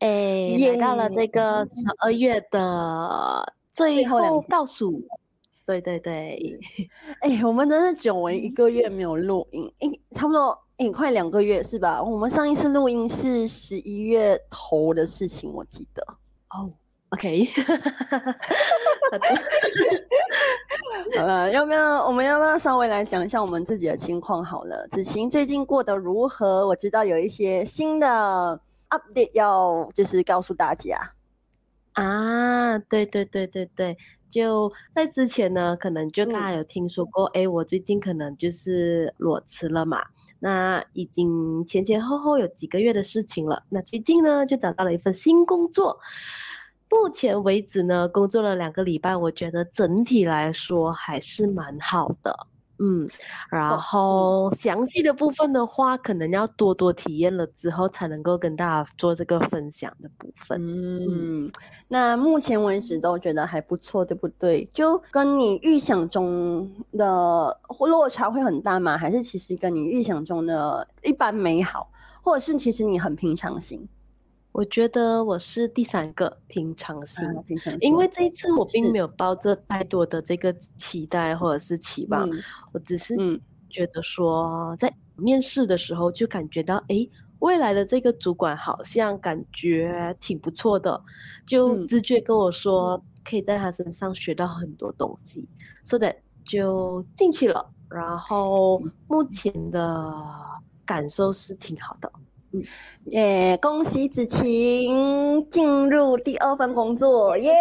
哎，来到了这个十二月的最后倒数，对对对，哎，我们真是久违一个月没有录音，哎，差不多哎，快两个月是吧？我们上一次录音是十一月头的事情，我记得。哦，OK，好了，要不要我们要不要稍微来讲一下我们自己的情况好了？子晴最近过得如何？我知道有一些新的。Update 要就是告诉大家啊，对对对对对，就在之前呢，可能就大家有听说过，哎，我最近可能就是裸辞了嘛，那已经前前后后有几个月的事情了，那最近呢就找到了一份新工作，目前为止呢工作了两个礼拜，我觉得整体来说还是蛮好的。嗯，然后详细的部分的话，可能要多多体验了之后，才能够跟大家做这个分享的部分。嗯，那目前为止都觉得还不错，对不对？就跟你预想中的落差会很大吗？还是其实跟你预想中的一般美好，或者是其实你很平常心？我觉得我是第三个平常心，因为这一次我并没有抱着太多的这个期待或者是期望，我只是觉得说在面试的时候就感觉到，哎，未来的这个主管好像感觉挺不错的，就直觉跟我说可以在他身上学到很多东西，所以就进去了，然后目前的感受是挺好的。嗯，耶！恭喜子晴进入第二份工作，耶！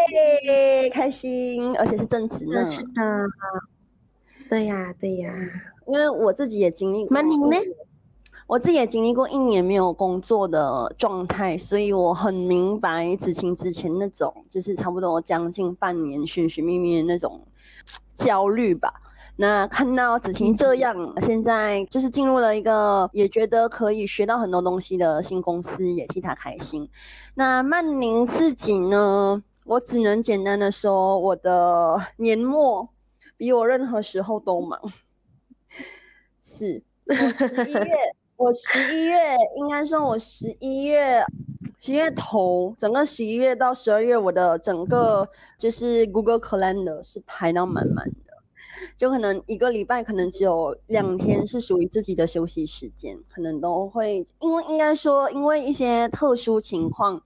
开心，而且是正职呢。是的，对呀，对呀。因为我自己也经历过，那您呢？我自己也经历过一年没有工作的状态，所以我很明白子晴之前那种，就是差不多将近半年寻寻觅觅的那种焦虑吧。那看到子晴这样，现在就是进入了一个也觉得可以学到很多东西的新公司，也替他开心。那曼宁自己呢？我只能简单的说，我的年末比我任何时候都忙。是，十一月，我十一月应该说，我十一月十一月头，整个十一月到十二月，我的整个就是 Google Calendar 是排到满满的。就可能一个礼拜可能只有两天是属于自己的休息时间，可能都会因为应该说因为一些特殊情况，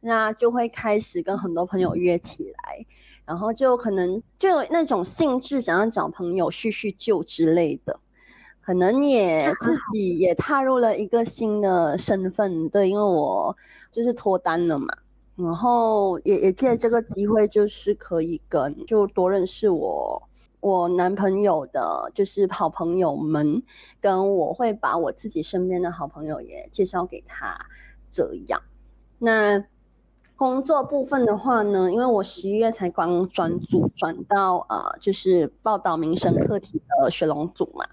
那就会开始跟很多朋友约起来，然后就可能就有那种兴致想要找朋友叙叙旧之类的，可能也自己也踏入了一个新的身份，对，因为我就是脱单了嘛，然后也也借这个机会就是可以跟就多认识我。我男朋友的就是好朋友们，跟我会把我自己身边的好朋友也介绍给他，这样。那工作部分的话呢，因为我十一月才刚转组转到呃，就是报道民生课题的雪龙组嘛。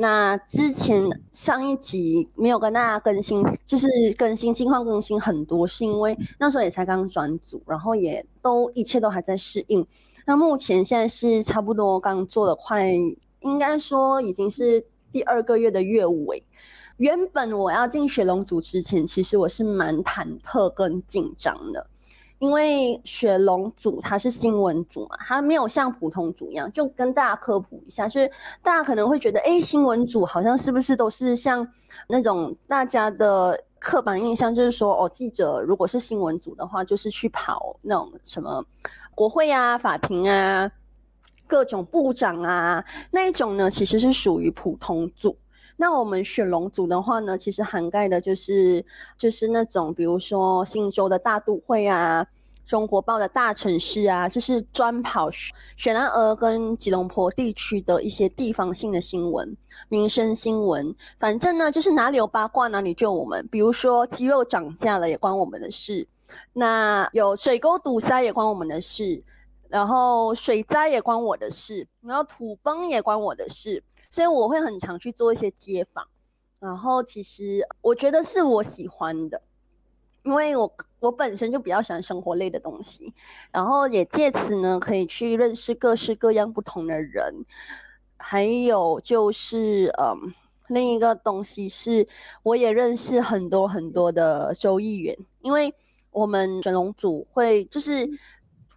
那之前上一集没有跟大家更新，就是更新近况更新很多，是因为那时候也才刚转组，然后也都一切都还在适应。那目前现在是差不多刚做了快，应该说已经是第二个月的月尾。原本我要进雪龙组之前，其实我是蛮忐忑跟紧张的，因为雪龙组它是新闻组嘛，它没有像普通组一样，就跟大家科普一下，就是大家可能会觉得，哎，新闻组好像是不是都是像那种大家的刻板印象，就是说，哦，记者如果是新闻组的话，就是去跑那种什么。国会啊，法庭啊，各种部长啊，那一种呢，其实是属于普通组。那我们雪龙组的话呢，其实涵盖的就是就是那种，比如说新州的大都会啊，中国报的大城市啊，就是专跑雪兰莪跟吉隆坡地区的一些地方性的新闻、民生新闻。反正呢，就是哪里有八卦哪里就我们。比如说鸡肉涨价了，也关我们的事。那有水沟堵塞也关我们的事，然后水灾也关我的事，然后土崩也关我的事，所以我会很常去做一些街访。然后其实我觉得是我喜欢的，因为我我本身就比较喜欢生活类的东西，然后也借此呢可以去认识各式各样不同的人，还有就是嗯。另一个东西是，我也认识很多很多的州议员，因为我们选龙组会就是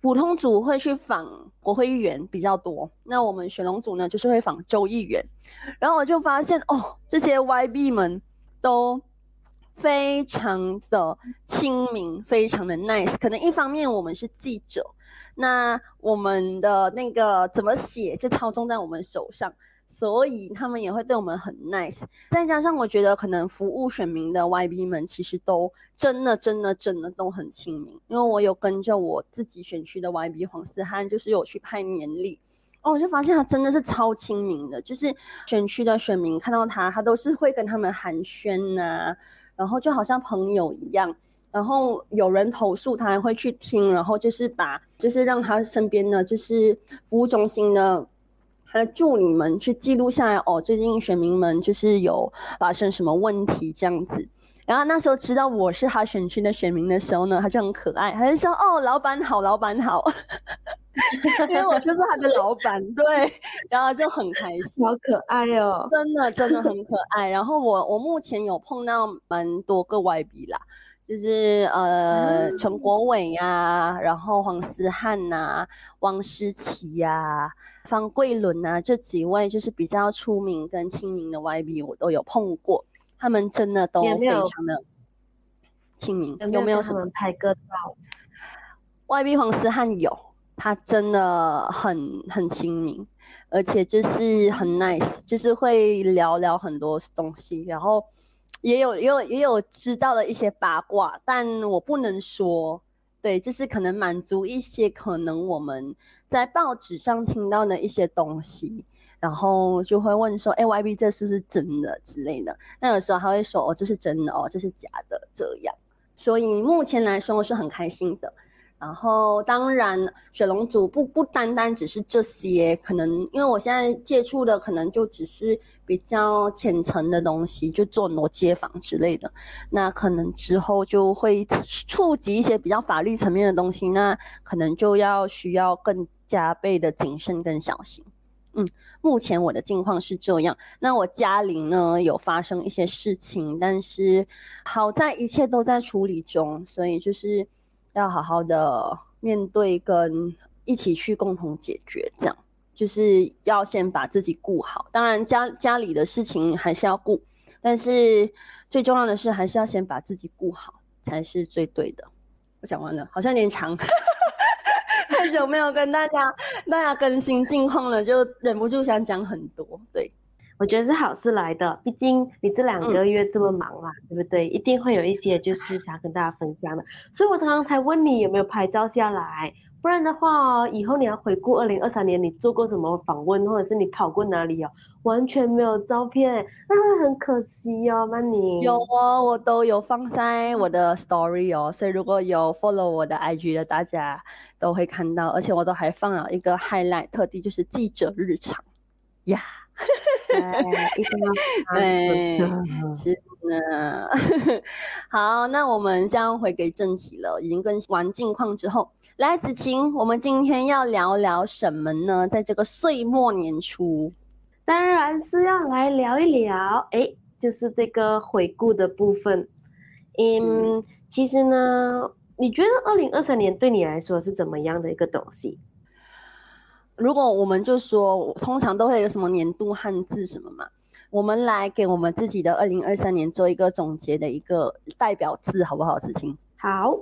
普通组会去访国会议员比较多，那我们选龙组呢就是会访州议员，然后我就发现哦，这些 YB 们都非常的亲民，非常的 nice。可能一方面我们是记者，那我们的那个怎么写就操纵在我们手上。所以他们也会对我们很 nice，再加上我觉得可能服务选民的 YB 们其实都真的真的真的都很亲民，因为我有跟着我自己选区的 YB 黄思翰，就是有去拍年历，哦，我就发现他真的是超亲民的，就是选区的选民看到他，他都是会跟他们寒暄呐，然后就好像朋友一样，然后有人投诉他还会去听，然后就是把就是让他身边的就是服务中心的。的助理们去记录下来哦，最近选民们就是有发生什么问题这样子。然后那时候知道我是他选区的选民的时候呢，他就很可爱，他就说：“哦，老板好，老板好。”因为我就是他的老板，对，然后就很开心，好可爱哦，真的真的很可爱。然后我我目前有碰到蛮多个 YB 啦，就是呃陈国伟呀，然后黄思翰呐，汪诗琪呀。方桂伦啊，这几位就是比较出名跟亲民的 YB，我都有碰过，他们真的都非常的亲民。有没有什么拍个照？YB 黄思翰有，他真的很很亲民，而且就是很 nice，就是会聊聊很多东西，然后也有也有也有知道了一些八卦，但我不能说。对，就是可能满足一些可能我们在报纸上听到的一些东西，然后就会问说：“哎，YB 这是不是真的之类的？”那有时候他会说：“哦，这是真的哦，这是假的。”这样，所以目前来说我是很开心的。然后，当然，水龙组不不单单只是这些，可能因为我现在接触的可能就只是比较浅层的东西，就做挪街坊之类的。那可能之后就会触及一些比较法律层面的东西，那可能就要需要更加倍的谨慎跟小心。嗯，目前我的境况是这样。那我家里呢有发生一些事情，但是好在一切都在处理中，所以就是。要好好的面对，跟一起去共同解决，这样就是要先把自己顾好。当然家家里的事情还是要顾，但是最重要的是还是要先把自己顾好，才是最对的。我讲完了，好像有点长，太久没有跟大家大家更新近况了，就忍不住想讲很多，对。我觉得是好事来的，毕竟你这两个月这么忙嘛，对不对？一定会有一些就是想跟大家分享的，所以我刚刚才问你有没有拍照下来，不然的话，以后你要回顾二零二三年你做过什么访问，或者是你跑过哪里哦，完全没有照片，那会很可惜哦，曼妮。有哦，我都有放在我的 story 哦，所以如果有 follow 我的 IG 的大家都会看到，而且我都还放了一个 highlight，特地就是记者日常呀。一定要 对，是的。好，那我们将回归正题了。已经更新完近况之后，来子晴，我们今天要聊聊什么呢？在这个岁末年初，当然是要来聊一聊，哎，就是这个回顾的部分。嗯，其实呢，你觉得二零二三年对你来说是怎么样的一个东西？如果我们就说，通常都会有什么年度汉字什么嘛，我们来给我们自己的二零二三年做一个总结的一个代表字，好不好？子晴，好，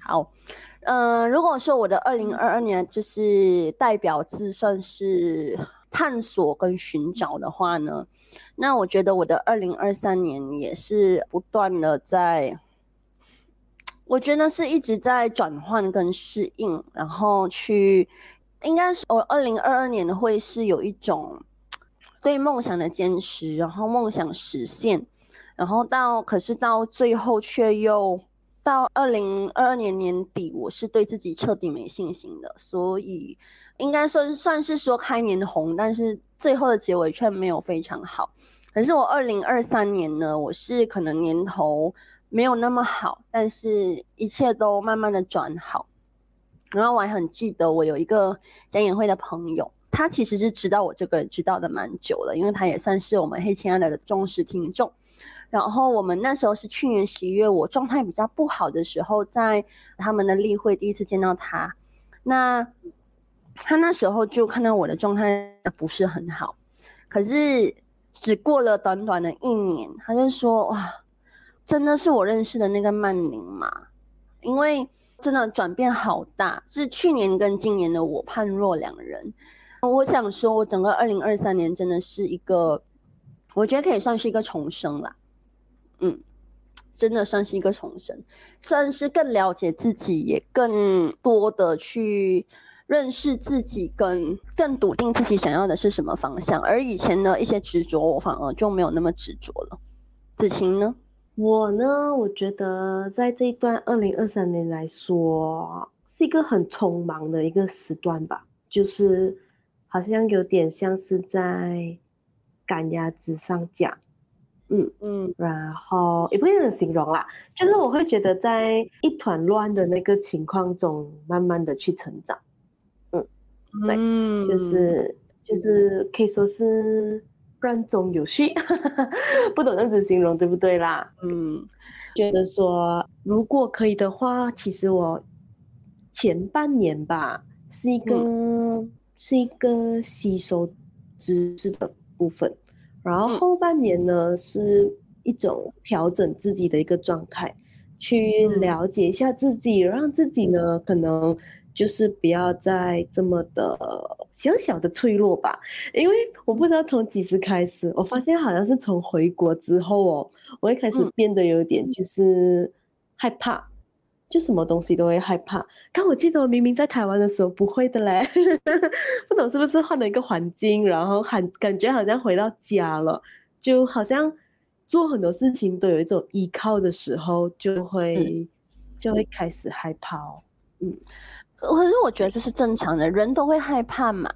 好，嗯，如果说我的二零二二年就是代表字算是探索跟寻找的话呢，那我觉得我的二零二三年也是不断的在，我觉得是一直在转换跟适应，然后去。应该是我二零二二年会是有一种对梦想的坚持，然后梦想实现，然后到可是到最后却又到二零二二年年底，我是对自己彻底没信心的，所以应该算算是说开年红，但是最后的结尾却没有非常好。可是我二零二三年呢，我是可能年头没有那么好，但是一切都慢慢的转好。然后我还很记得，我有一个讲演会的朋友，他其实是知道我这个人知道的蛮久了，因为他也算是我们黑亲爱的的忠实听众。然后我们那时候是去年十一月，我状态比较不好的时候，在他们的例会第一次见到他。那他那时候就看到我的状态不是很好，可是只过了短短的一年，他就说：“哇，真的是我认识的那个曼宁吗？因为真的转变好大，是去年跟今年的我判若两人。”我想说，我整个二零二三年真的是一个，我觉得可以算是一个重生了。嗯，真的算是一个重生，算是更了解自己，也更多的去认识自己，跟更笃定自己想要的是什么方向。而以前的一些执着，我反而就没有那么执着了。子晴呢？我呢？我觉得在这一段二零二三年来说，是一个很匆忙的一个时段吧，就是好像有点像是在赶鸭子上架。嗯嗯，然后也不能形容啦，就是我会觉得在一团乱的那个情况中，慢慢的去成长。嗯，对，就是就是可以说是乱中有序，不懂这样子形容对不对啦？嗯，觉得说如果可以的话，其实我前半年吧是一个是一个吸收知识的部分。然后后半年呢，是一种调整自己的一个状态，去了解一下自己，让自己呢可能就是不要再这么的小小的脆弱吧。因为我不知道从几时开始，我发现好像是从回国之后哦，我会开始变得有点就是害怕。就什么东西都会害怕。但，我记得我明明在台湾的时候不会的嘞，不懂是不是换了一个环境，然后很感觉好像回到家了，就好像做很多事情都有一种依靠的时候，就会就会开始害怕。嗯，可是我觉得这是正常的，人都会害怕嘛。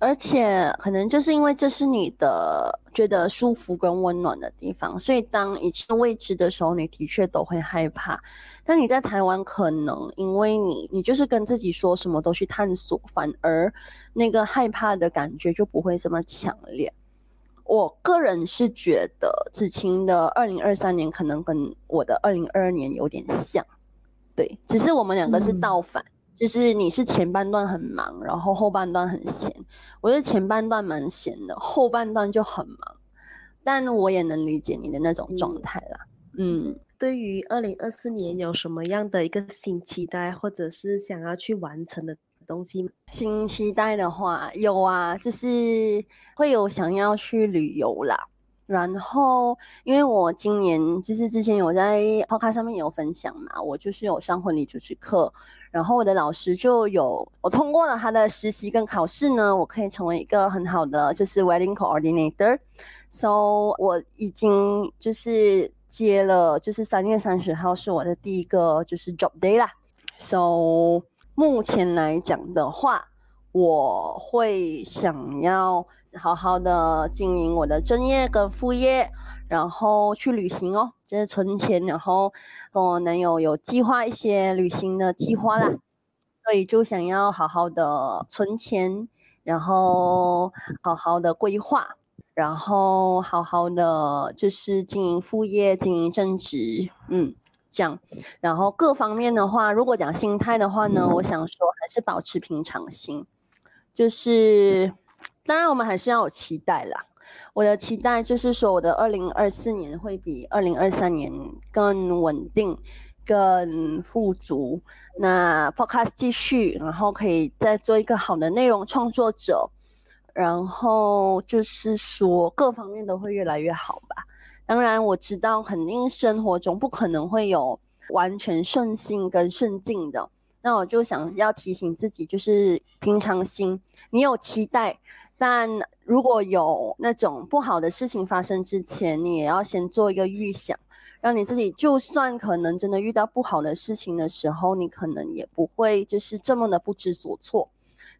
而且可能就是因为这是你的觉得舒服跟温暖的地方，所以当一切未知的时候，你的确都会害怕。但你在台湾，可能因为你你就是跟自己说什么都去探索，反而那个害怕的感觉就不会这么强烈。我个人是觉得子晴的二零二三年可能跟我的二零二二年有点像，对，只是我们两个是倒反。就是你是前半段很忙，然后后半段很闲。我是前半段蛮闲的，后半段就很忙。但我也能理解你的那种状态啦。嗯，对于二零二四年有什么样的一个新期待，或者是想要去完成的东西？新期待的话有啊，就是会有想要去旅游啦。然后，因为我今年就是之前有在 Podcast 上面有分享嘛，我就是有上婚礼主持课。然后我的老师就有我通过了他的实习跟考试呢，我可以成为一个很好的就是 wedding coordinator。So 我已经就是接了，就是三月三十号是我的第一个就是 job day 啦。So 目前来讲的话，我会想要好好的经营我的正业跟副业。然后去旅行哦，就是存钱，然后跟我男友有计划一些旅行的计划啦，所以就想要好好的存钱，然后好好的规划，然后好好的就是经营副业，经营正职，嗯，这样。然后各方面的话，如果讲心态的话呢，我想说还是保持平常心，就是当然我们还是要有期待啦。我的期待就是说，我的二零二四年会比二零二三年更稳定、更富足。那 Podcast 继续，然后可以再做一个好的内容创作者，然后就是说各方面都会越来越好吧。当然，我知道肯定生活中不可能会有完全顺心跟顺境的。那我就想要提醒自己，就是平常心，你有期待。但如果有那种不好的事情发生之前，你也要先做一个预想，让你自己就算可能真的遇到不好的事情的时候，你可能也不会就是这么的不知所措。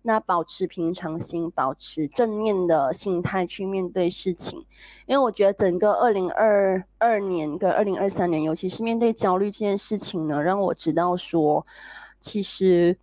那保持平常心，保持正面的心态去面对事情，因为我觉得整个二零二二年跟二零二三年，尤其是面对焦虑这件事情呢，让我知道说，其实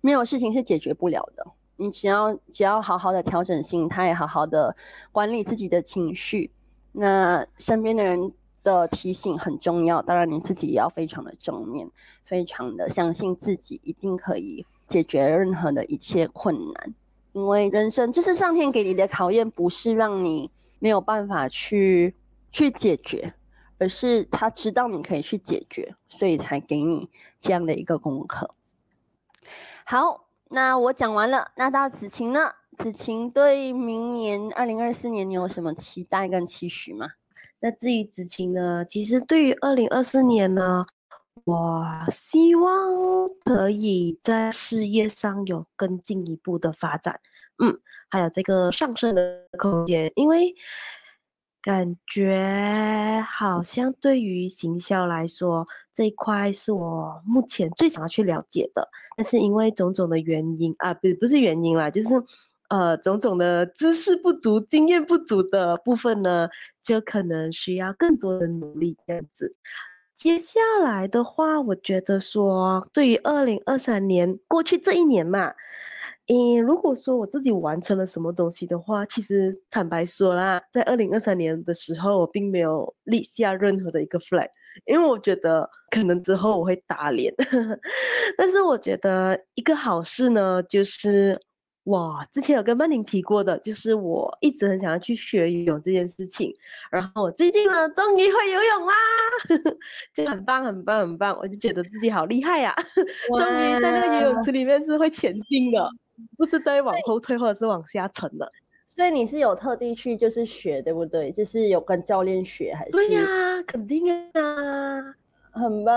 没有事情是解决不了的。你只要只要好好的调整心态，好好的管理自己的情绪，那身边的人的提醒很重要。当然你自己也要非常的正面，非常的相信自己一定可以。解决任何的一切困难，因为人生就是上天给你的考验，不是让你没有办法去去解决，而是他知道你可以去解决，所以才给你这样的一个功课。好，那我讲完了，那到子晴呢？子晴对明年二零二四年你有什么期待跟期许吗？那至于子晴呢？其实对于二零二四年呢？我希望可以在事业上有更进一步的发展，嗯，还有这个上升的空间，因为感觉好像对于行销来说这一块是我目前最想要去了解的，但是因为种种的原因啊，不不是原因啦，就是呃种种的知识不足、经验不足的部分呢，就可能需要更多的努力这样子。接下来的话，我觉得说，对于二零二三年过去这一年嘛，嗯，如果说我自己完成了什么东西的话，其实坦白说啦，在二零二三年的时候，我并没有立下任何的一个 flag，因为我觉得可能之后我会打脸。但是我觉得一个好事呢，就是。哇，之前有跟曼宁提过的，就是我一直很想要去学游泳这件事情。然后我最近呢，终于会游泳啦，就很棒，很棒，很棒！我就觉得自己好厉害呀，终于在那个游泳池里面是会前进的，不是在往后退或者是往下沉的。所以你是有特地去就是学，对不对？就是有跟教练学还是？对呀，肯定啊，很棒。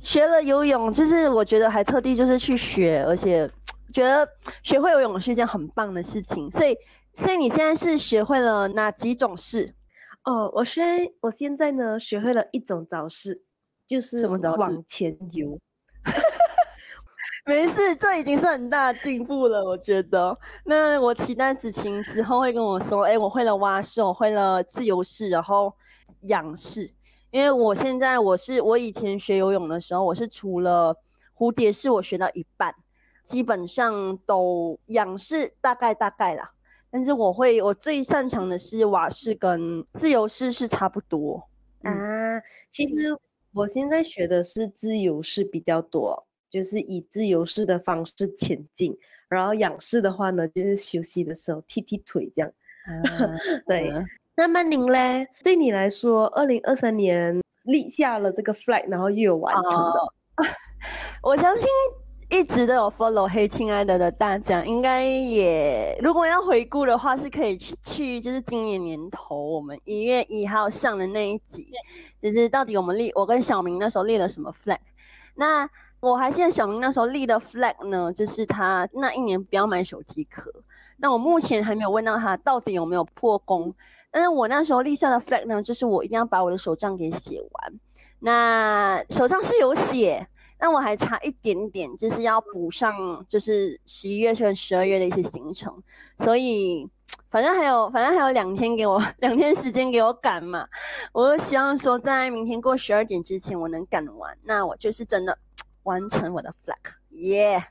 学了游泳，就是我觉得还特地就是去学，而且。觉得学会游泳是一件很棒的事情，所以，所以你现在是学会了哪几种事？哦，我现，我现在呢学会了一种招式，就是？往前游。没事，这已经是很大进步了，我觉得。那我期待子晴之后会跟我说，哎，我会了蛙式，我会了自由式，然后仰式。因为我现在我是我以前学游泳的时候，我是除了蝴蝶式我学到一半。基本上都仰式大概大概啦，但是我会我最擅长的是蛙式跟自由式是差不多啊。其实我现在学的是自由式比较多，就是以自由式的方式前进，然后仰式的话呢，就是休息的时候踢踢腿这样。对，那曼宁嘞，对你来说，二零二三年立下了这个 flag，然后又有完成的，我相信。一直都有 follow 黑亲爱的的大家，应该也如果要回顾的话，是可以去去就是今年年头我们一月一号上的那一集，就是到底我们立我跟小明那时候立了什么 flag？那我还记得小明那时候立的 flag 呢，就是他那一年不要买手机壳。那我目前还没有问到他到底有没有破功，但是我那时候立下的 flag 呢，就是我一定要把我的手账给写完。那手账是有写。那我还差一点点，就是要补上，就是十一月跟十二月的一些行程，所以反正还有，反正还有两天给我 两天时间给我赶嘛。我希望说在明天过十二点之前我能赶完，那我就是真的完成我的 flag，耶。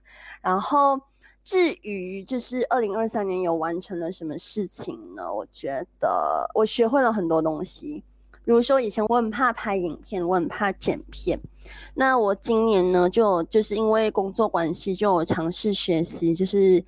然后至于就是二零二三年有完成了什么事情呢？我觉得我学会了很多东西。比如说，以前我很怕拍影片，我很怕剪片。那我今年呢，就就是因为工作关系，就尝试学习，就是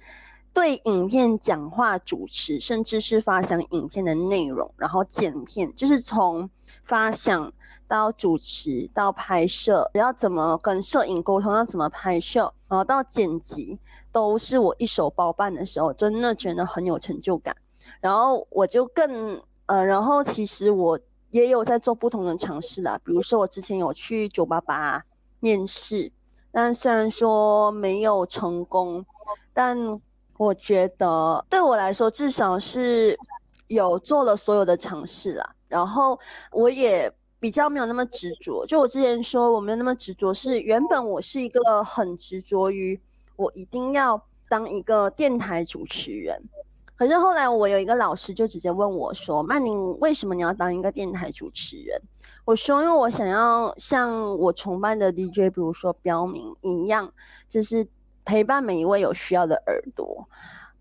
对影片讲话、主持，甚至是发想影片的内容，然后剪片，就是从发想到主持到拍摄，要怎么跟摄影沟通，要怎么拍摄，然后到剪辑，都是我一手包办的时候，真的觉得很有成就感。然后我就更呃，然后其实我。也有在做不同的尝试啦，比如说我之前有去九八八面试，但虽然说没有成功，但我觉得对我来说至少是有做了所有的尝试啦。然后我也比较没有那么执着。就我之前说，我没有那么执着，是原本我是一个很执着于我一定要当一个电台主持人。可是后来我有一个老师就直接问我说：“曼宁，为什么你要当一个电台主持人？”我说：“因为我想要像我崇拜的 DJ，比如说标明一样，就是陪伴每一位有需要的耳朵，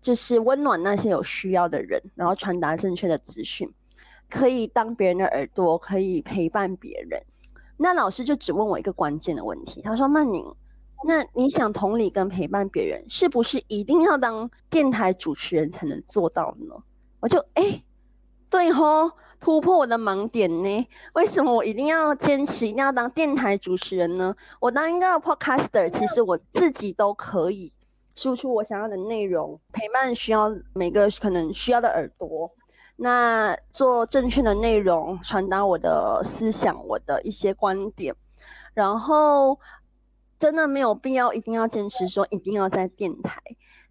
就是温暖那些有需要的人，然后传达正确的资讯，可以当别人的耳朵，可以陪伴别人。”那老师就只问我一个关键的问题，他说：“曼宁。”那你想同理跟陪伴别人，是不是一定要当电台主持人才能做到呢？我就哎，对吼，突破我的盲点呢？为什么我一定要坚持一定要当电台主持人呢？我当一个 podcaster，其实我自己都可以输出我想要的内容，陪伴需要每个可能需要的耳朵，那做正确的内容，传达我的思想，我的一些观点，然后。真的没有必要一定要坚持说一定要在电台。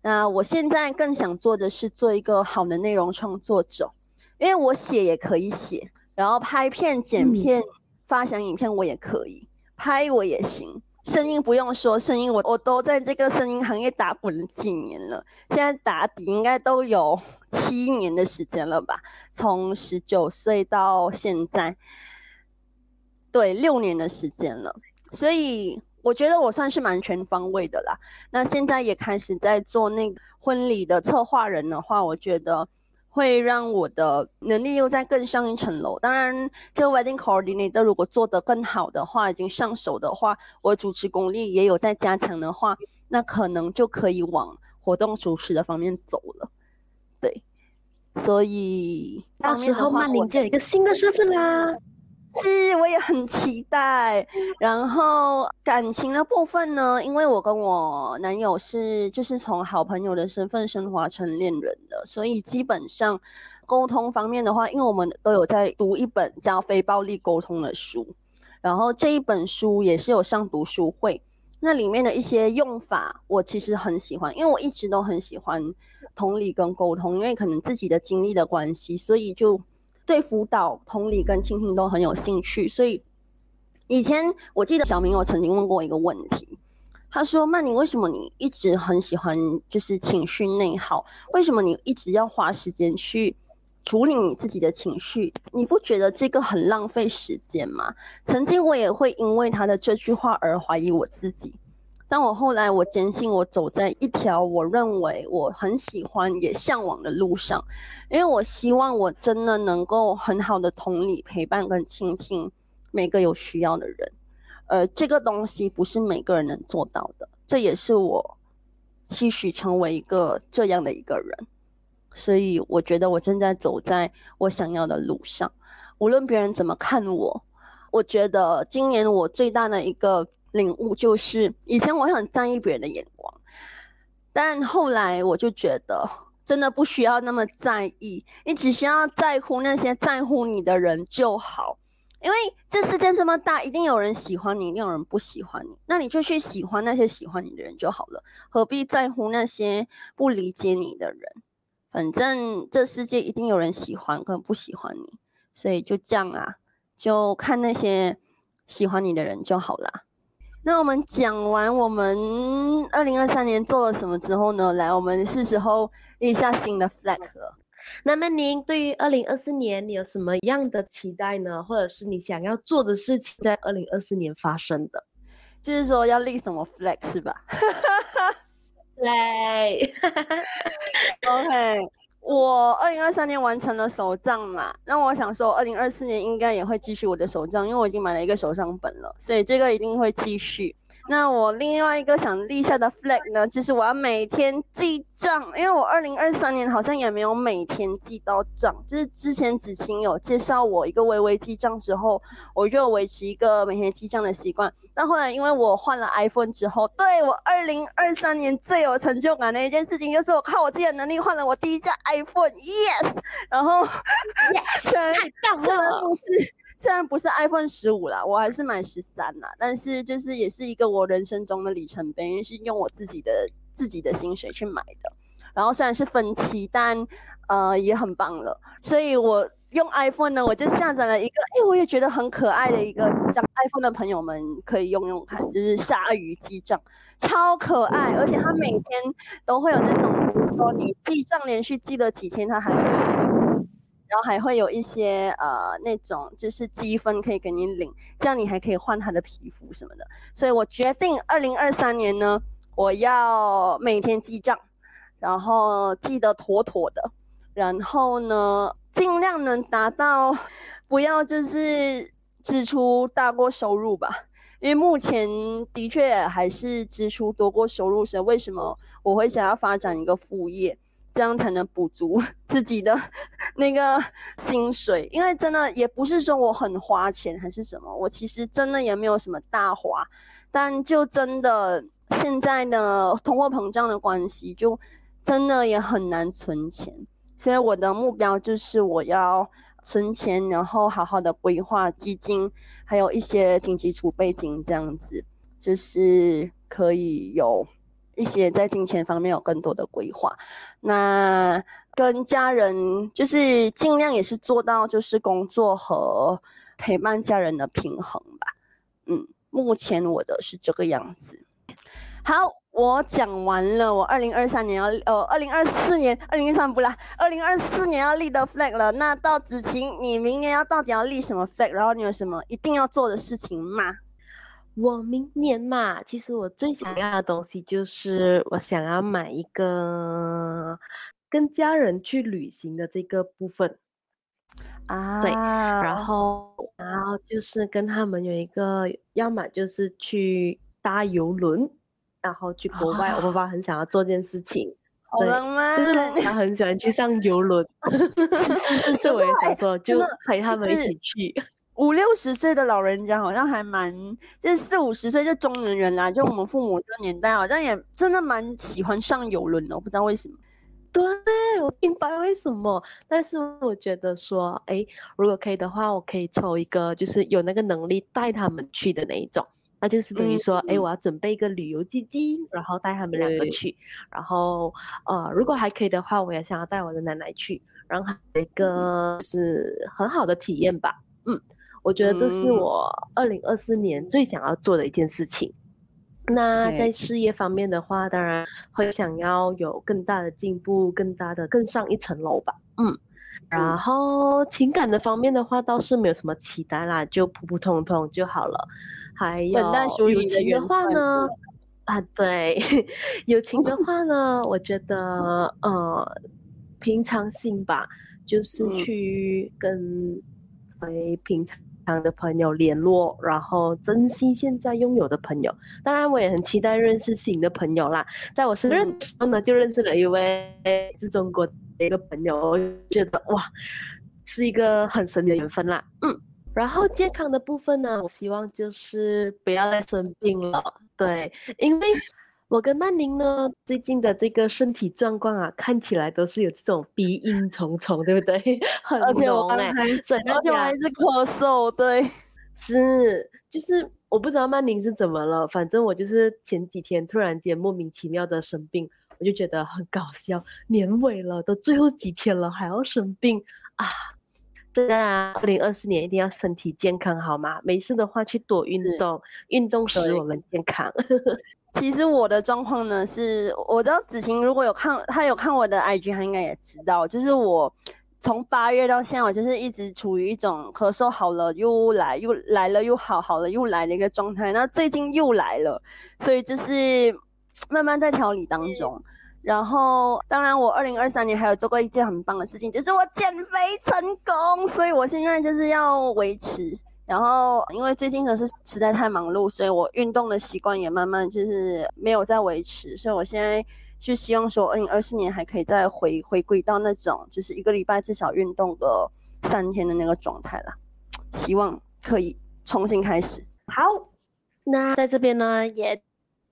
那我现在更想做的是做一个好的内容创作者，因为我写也可以写，然后拍片、剪片、发想影片我也可以拍，我也行。声音不用说，声音我我都在这个声音行业打滚了几年了，现在打底应该都有七年的时间了吧？从十九岁到现在，对，六年的时间了，所以。我觉得我算是蛮全方位的啦。那现在也开始在做那个婚礼的策划人的话，我觉得会让我的能力又再更上一层楼。当然，这个 wedding coordinator 如果做得更好的话，已经上手的话，我主持功力也有在加强的话，那可能就可以往活动主持的方面走了。对，所以到时候曼玲就有一个新的身份啦。是，我也很期待。然后感情的部分呢，因为我跟我男友是就是从好朋友的身份升华成恋人的，所以基本上沟通方面的话，因为我们都有在读一本叫《非暴力沟通》的书，然后这一本书也是有上读书会，那里面的一些用法我其实很喜欢，因为我一直都很喜欢同理跟沟通，因为可能自己的经历的关系，所以就。对辅导、同理跟倾听都很有兴趣，所以以前我记得小明有曾经问过一个问题，他说：“曼宁，为什么你一直很喜欢就是情绪内耗？为什么你一直要花时间去处理你自己的情绪？你不觉得这个很浪费时间吗？”曾经我也会因为他的这句话而怀疑我自己。但我后来，我坚信我走在一条我认为我很喜欢也向往的路上，因为我希望我真的能够很好的同理、陪伴跟倾听每个有需要的人，而这个东西不是每个人能做到的，这也是我期许成为一个这样的一个人，所以我觉得我正在走在我想要的路上，无论别人怎么看我，我觉得今年我最大的一个。领悟就是，以前我很在意别人的眼光，但后来我就觉得，真的不需要那么在意，你只需要在乎那些在乎你的人就好。因为这世界这么大，一定有人喜欢你，一定有人不喜欢你，那你就去喜欢那些喜欢你的人就好了，何必在乎那些不理解你的人？反正这世界一定有人喜欢跟不喜欢你，所以就这样啊，就看那些喜欢你的人就好了。那我们讲完我们二零二三年做了什么之后呢？来，我们是时候立下新的 flag 了。那么您对于二零二四年你有什么样的期待呢？或者是你想要做的事情在二零二四年发生的？就是说要立什么 flag 是吧？对，OK。我二零二三年完成了手账嘛，那我想说，二零二四年应该也会继续我的手账，因为我已经买了一个手账本了，所以这个一定会继续。那我另外一个想立下的 flag 呢，就是我要每天记账，因为我二零二三年好像也没有每天记到账，就是之前子晴有介绍我一个微微记账之后，我就维持一个每天记账的习惯。但后来因为我换了 iPhone 之后，对我二零二三年最有成就感的一件事情，就是我靠我自己的能力换了我第一架 iPhone，yes，然后 虽然虽然不是。虽然不是 iPhone 十五啦，我还是买十三啦，但是就是也是一个我人生中的里程碑，因为是用我自己的自己的薪水去买的。然后虽然是分期，但呃也很棒了。所以我用 iPhone 呢，我就下载了一个，哎，我也觉得很可爱的一个，让 iPhone 的朋友们可以用用看，就是鲨鱼记账，超可爱，而且它每天都会有那种，比如说你记账连续记了几天，它还会，然后还会有一些呃那种就是积分可以给你领，这样你还可以换它的皮肤什么的。所以我决定二零二三年呢，我要每天记账，然后记得妥妥的，然后呢。尽量能达到，不要就是支出大过收入吧，因为目前的确还是支出多过收入。所以为什么我会想要发展一个副业，这样才能补足 自己的 那个薪水？因为真的也不是说我很花钱还是什么，我其实真的也没有什么大花，但就真的现在的通货膨胀的关系，就真的也很难存钱。所以我的目标就是我要存钱，然后好好的规划基金，还有一些紧急储备金，这样子就是可以有一些在金钱方面有更多的规划。那跟家人就是尽量也是做到就是工作和陪伴家人的平衡吧。嗯，目前我的是这个样子。好。我讲完了，我二零二三年要呃，二零二四年，二零二三不啦，二零二四年要立的 flag 了。那到子晴，你明年要到底要立什么 flag？然后你有什么一定要做的事情吗？我明年嘛，其实我最想要的东西就是我想要买一个跟家人去旅行的这个部分啊，对，然后然后就是跟他们有一个，要么就是去搭游轮。然后去国外，我爸爸很想要做件事情，好浪漫，就是他很喜欢去上游轮，是 是是，我也想说，就陪他们一起去。五六十岁的老人家好像还蛮，就是四五十岁就中年人啦，就我们父母这个年代，好像也真的蛮喜欢上游轮的，我不知道为什么。对，我明白为什么，但是我觉得说，哎，如果可以的话，我可以抽一个，就是有那个能力带他们去的那一种。那就是等于说，哎，我要准备一个旅游基金，然后带他们两个去，然后呃，如果还可以的话，我也想要带我的奶奶去，然后一个是很好的体验吧。嗯，我觉得这是我二零二四年最想要做的一件事情。那在事业方面的话，当然会想要有更大的进步，更大的更上一层楼吧。嗯，然后情感的方面的话，倒是没有什么期待啦，就普普通通就好了。还有友情的话呢，啊，对，友情的话呢，我觉得呃，平常心吧，就是去跟非平常的朋友联络，然后珍惜现在拥有的朋友。当然，我也很期待认识新的朋友啦。在我生日的时候呢，就认识了一位是中国的一个朋友，我觉得哇，是一个很神的缘分啦。嗯。然后健康的部分呢，我希望就是不要再生病了。对，因为我跟曼宁呢，最近的这个身体状况啊，看起来都是有这种鼻音重重，对不对？而且我还，而且我还是咳嗽，对，是，就是我不知道曼宁是怎么了，反正我就是前几天突然间莫名其妙的生病，我就觉得很搞笑。年尾了，都最后几天了，还要生病啊！对啊，二零二四年一定要身体健康，好吗？没事的话去多运动，运动使我们健康。其实我的状况呢，是我知道子晴如果有看，他有看我的 IG，他应该也知道，就是我从八月到现在，我就是一直处于一种咳嗽好了又来，又来了又好，好了又来的一个状态。那最近又来了，所以就是慢慢在调理当中。然后，当然，我二零二三年还有做过一件很棒的事情，就是我减肥成功。所以我现在就是要维持。然后，因为最近可是实在太忙碌，所以我运动的习惯也慢慢就是没有在维持。所以我现在就希望说，二零二四年还可以再回回归到那种就是一个礼拜至少运动个三天的那个状态了。希望可以重新开始。好，那在这边呢，也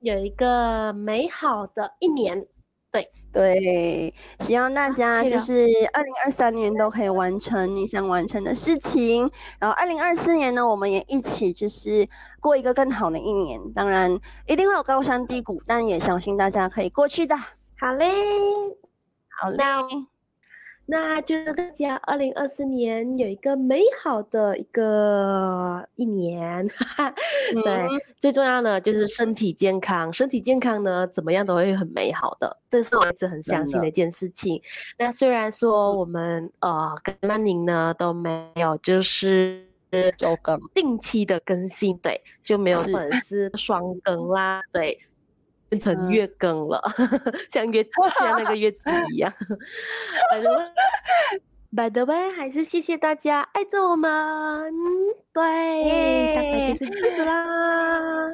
有一个美好的一年。对对，希望大家就是二零二三年都可以完成你想完成的事情，然后二零二四年呢，我们也一起就是过一个更好的一年。当然一定会有高山低谷，但也相信大家可以过去的。好嘞，好嘞。那就大家二零二四年有一个美好的一个一年，对，最重要的就是身体健康，身体健康呢怎么样都会很美好的，这是我一直很相信的一件事情。那虽然说我们呃跟曼宁呢都没有就是周更定期的更新，对，就没有粉丝双更啦，对。变成月更了，像月 像那个月子一样。By the way，还是谢谢大家爱着我们。对，大概就是这样子啦。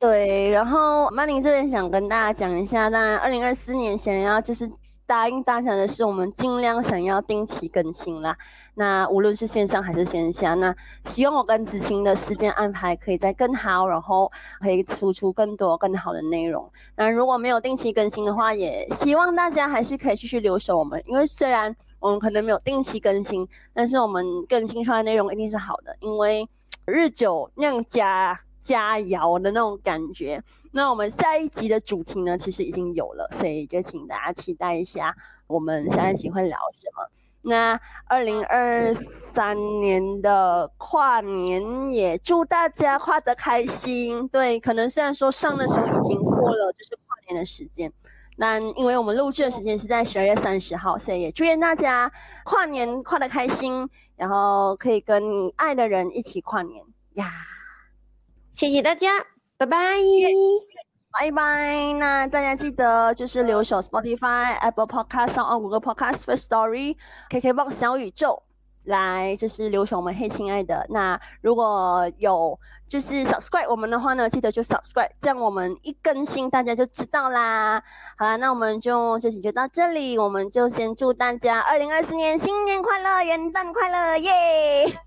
对，然后曼宁这边想跟大家讲一下，当然，二零二四年想要就是。答应大家的是，我们尽量想要定期更新啦。那无论是线上还是线下，那希望我跟子晴的时间安排可以再更好，然后可以输出更多更好的内容。那如果没有定期更新的话，也希望大家还是可以继续留守我们，因为虽然我们可能没有定期更新，但是我们更新出来的内容一定是好的，因为日久酿佳佳肴的那种感觉。那我们下一集的主题呢，其实已经有了，所以就请大家期待一下，我们下一集会聊什么。那二零二三年的跨年，也祝大家跨得开心。对，可能虽然说上的时候已经过了，就是跨年的时间，那因为我们录制的时间是在十二月三十号，所以也祝愿大家跨年跨得开心，然后可以跟你爱的人一起跨年呀。谢谢大家。拜拜，拜拜。那大家记得就是留守 Spotify、Apple Podcast、上谷歌 Podcast、First Story、KKBox、小宇宙来，就是留守我们嘿亲爱的。那如果有就是 subscribe 我们的话呢，记得就 subscribe，这样我们一更新大家就知道啦。好啦，那我们就这期就到这里，我们就先祝大家二零二四年新年快乐，元旦快乐，耶！